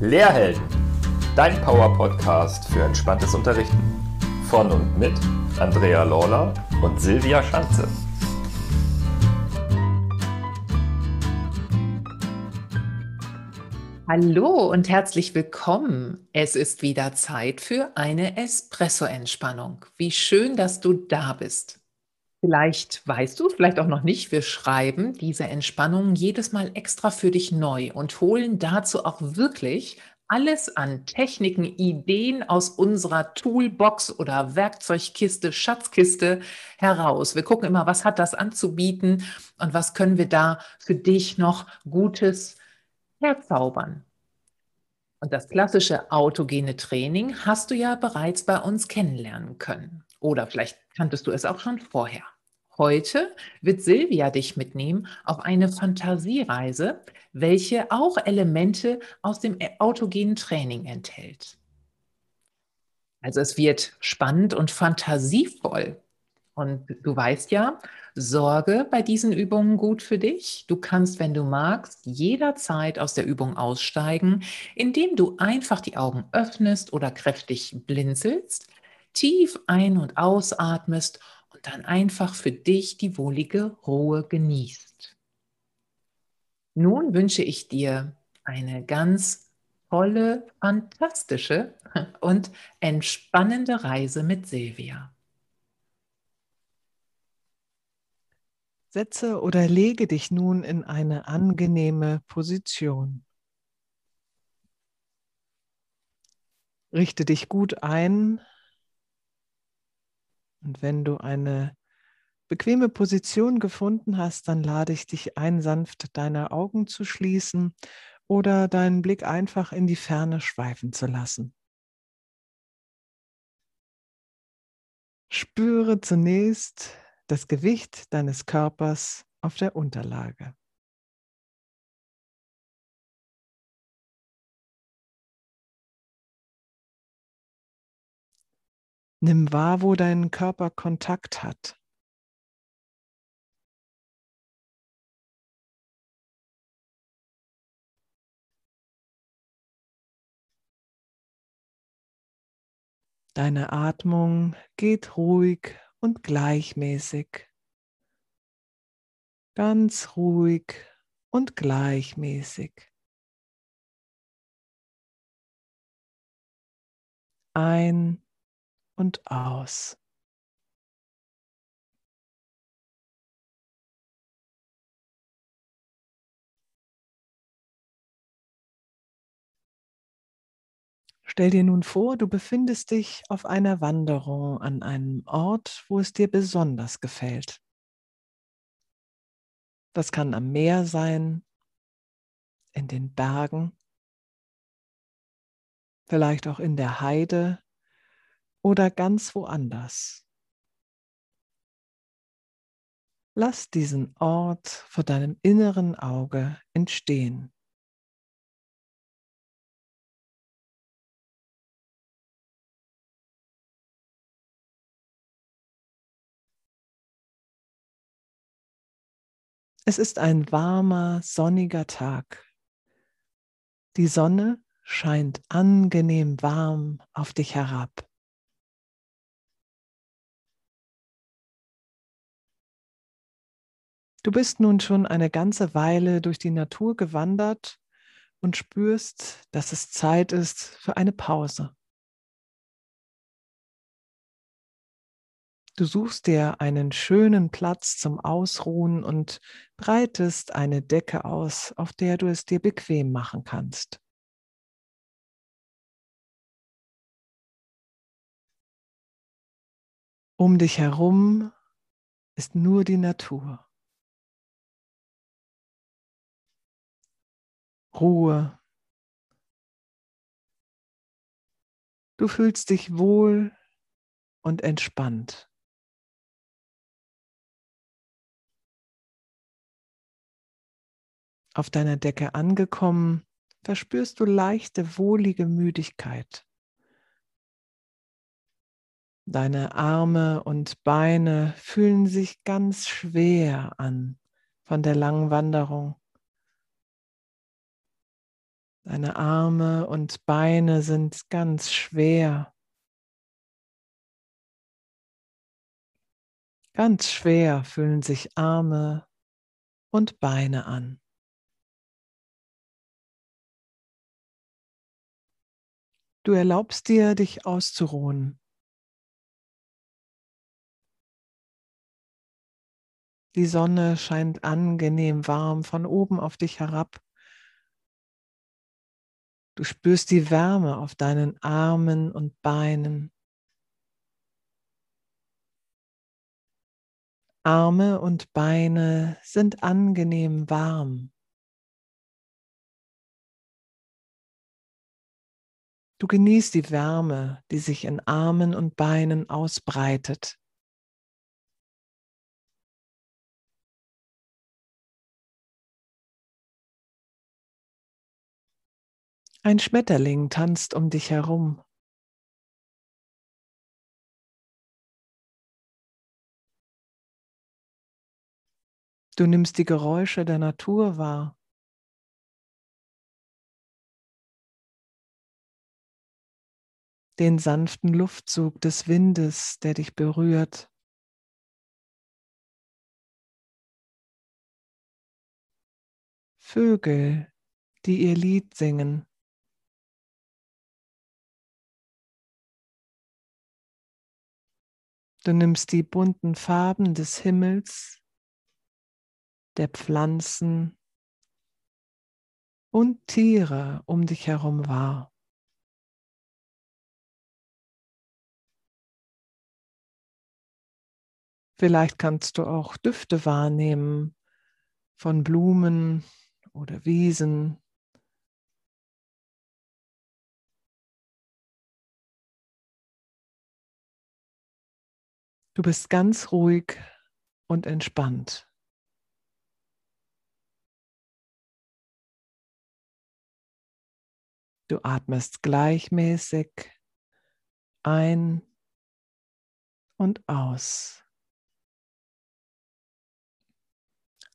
Lehrhelden, dein Power-Podcast für entspanntes Unterrichten. Von und mit Andrea Lawler und Silvia Schanze. Hallo und herzlich willkommen. Es ist wieder Zeit für eine Espresso-Entspannung. Wie schön, dass du da bist. Vielleicht weißt du, vielleicht auch noch nicht, wir schreiben diese Entspannung jedes Mal extra für dich neu und holen dazu auch wirklich alles an Techniken, Ideen aus unserer Toolbox oder Werkzeugkiste, Schatzkiste heraus. Wir gucken immer, was hat das anzubieten und was können wir da für dich noch Gutes herzaubern. Und das klassische autogene Training hast du ja bereits bei uns kennenlernen können. Oder vielleicht kanntest du es auch schon vorher. Heute wird Silvia dich mitnehmen auf eine Fantasiereise, welche auch Elemente aus dem autogenen Training enthält. Also es wird spannend und fantasievoll. Und du weißt ja, sorge bei diesen Übungen gut für dich. Du kannst, wenn du magst, jederzeit aus der Übung aussteigen, indem du einfach die Augen öffnest oder kräftig blinzelst, tief ein- und ausatmest und dann einfach für dich die wohlige Ruhe genießt. Nun wünsche ich dir eine ganz tolle, fantastische und entspannende Reise mit Silvia. Setze oder lege dich nun in eine angenehme Position. Richte dich gut ein und wenn du eine bequeme Position gefunden hast, dann lade ich dich ein, sanft deine Augen zu schließen oder deinen Blick einfach in die Ferne schweifen zu lassen. Spüre zunächst das Gewicht deines Körpers auf der Unterlage. Nimm wahr, wo dein Körper Kontakt hat. Deine Atmung geht ruhig und gleichmäßig. Ganz ruhig und gleichmäßig. Ein und aus. Stell dir nun vor, du befindest dich auf einer Wanderung an einem Ort, wo es dir besonders gefällt. Das kann am Meer sein, in den Bergen, vielleicht auch in der Heide oder ganz woanders. Lass diesen Ort vor deinem inneren Auge entstehen. Es ist ein warmer, sonniger Tag. Die Sonne scheint angenehm warm auf dich herab. Du bist nun schon eine ganze Weile durch die Natur gewandert und spürst, dass es Zeit ist für eine Pause. Du suchst dir einen schönen Platz zum Ausruhen und breitest eine Decke aus, auf der du es dir bequem machen kannst. Um dich herum ist nur die Natur. Ruhe. Du fühlst dich wohl und entspannt. Auf deiner Decke angekommen, verspürst du leichte, wohlige Müdigkeit. Deine Arme und Beine fühlen sich ganz schwer an von der langen Wanderung. Deine Arme und Beine sind ganz schwer. Ganz schwer fühlen sich Arme und Beine an. Du erlaubst dir, dich auszuruhen. Die Sonne scheint angenehm warm von oben auf dich herab. Du spürst die Wärme auf deinen Armen und Beinen. Arme und Beine sind angenehm warm. Du genießt die Wärme, die sich in Armen und Beinen ausbreitet. Ein Schmetterling tanzt um dich herum. Du nimmst die Geräusche der Natur wahr. Den sanften Luftzug des Windes, der dich berührt. Vögel, die ihr Lied singen. Du nimmst die bunten Farben des Himmels der Pflanzen und Tiere um dich herum wahr. Vielleicht kannst du auch Düfte wahrnehmen von Blumen oder Wiesen. Du bist ganz ruhig und entspannt. Du atmest gleichmäßig ein und aus.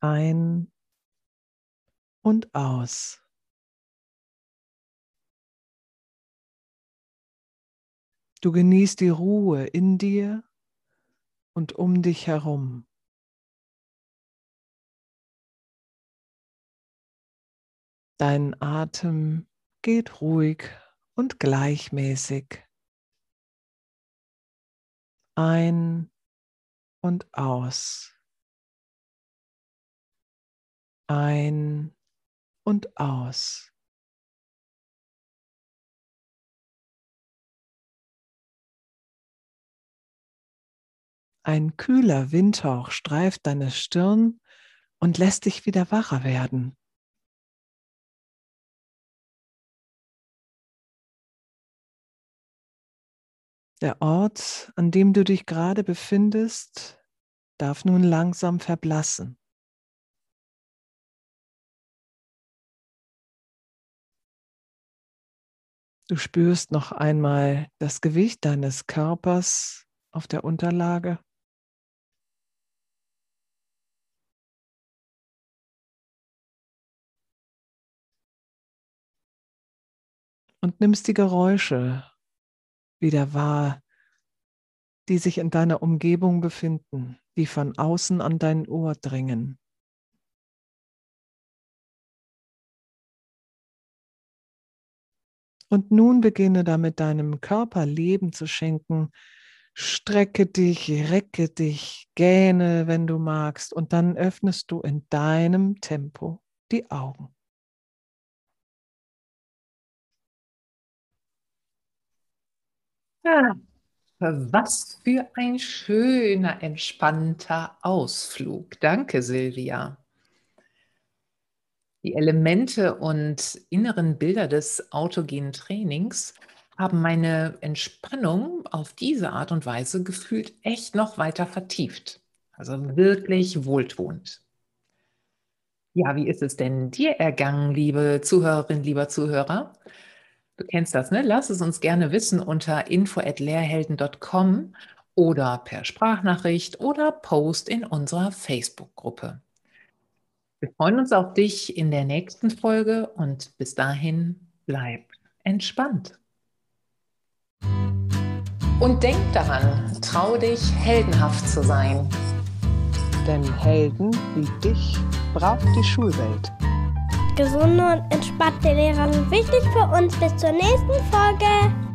Ein und aus. Du genießt die Ruhe in dir und um dich herum. Dein Atem geht ruhig und gleichmäßig ein und aus. Ein und aus. Ein kühler Windhauch streift deine Stirn und lässt dich wieder wacher werden. Der Ort, an dem du dich gerade befindest, darf nun langsam verblassen. Du spürst noch einmal das Gewicht deines Körpers auf der Unterlage. Und nimmst die Geräusche wieder wahr, die sich in deiner Umgebung befinden, die von außen an dein Ohr dringen. Und nun beginne damit deinem Körper Leben zu schenken. Strecke dich, recke dich, gähne, wenn du magst, und dann öffnest du in deinem Tempo die Augen. Was für ein schöner, entspannter Ausflug. Danke, Silvia. Die Elemente und inneren Bilder des autogenen Trainings haben meine Entspannung auf diese Art und Weise gefühlt echt noch weiter vertieft. Also wirklich wohltuend. Ja, wie ist es denn dir ergangen, liebe Zuhörerin, lieber Zuhörer? Du kennst das, ne? Lass es uns gerne wissen unter info@lehrhelden.com oder per Sprachnachricht oder Post in unserer Facebook-Gruppe. Wir freuen uns auf dich in der nächsten Folge und bis dahin bleib entspannt. Und denk daran, trau dich, heldenhaft zu sein. Denn Helden wie dich braucht die Schulwelt. Gesunde und entspannte Lehrer sind wichtig für uns. Bis zur nächsten Folge.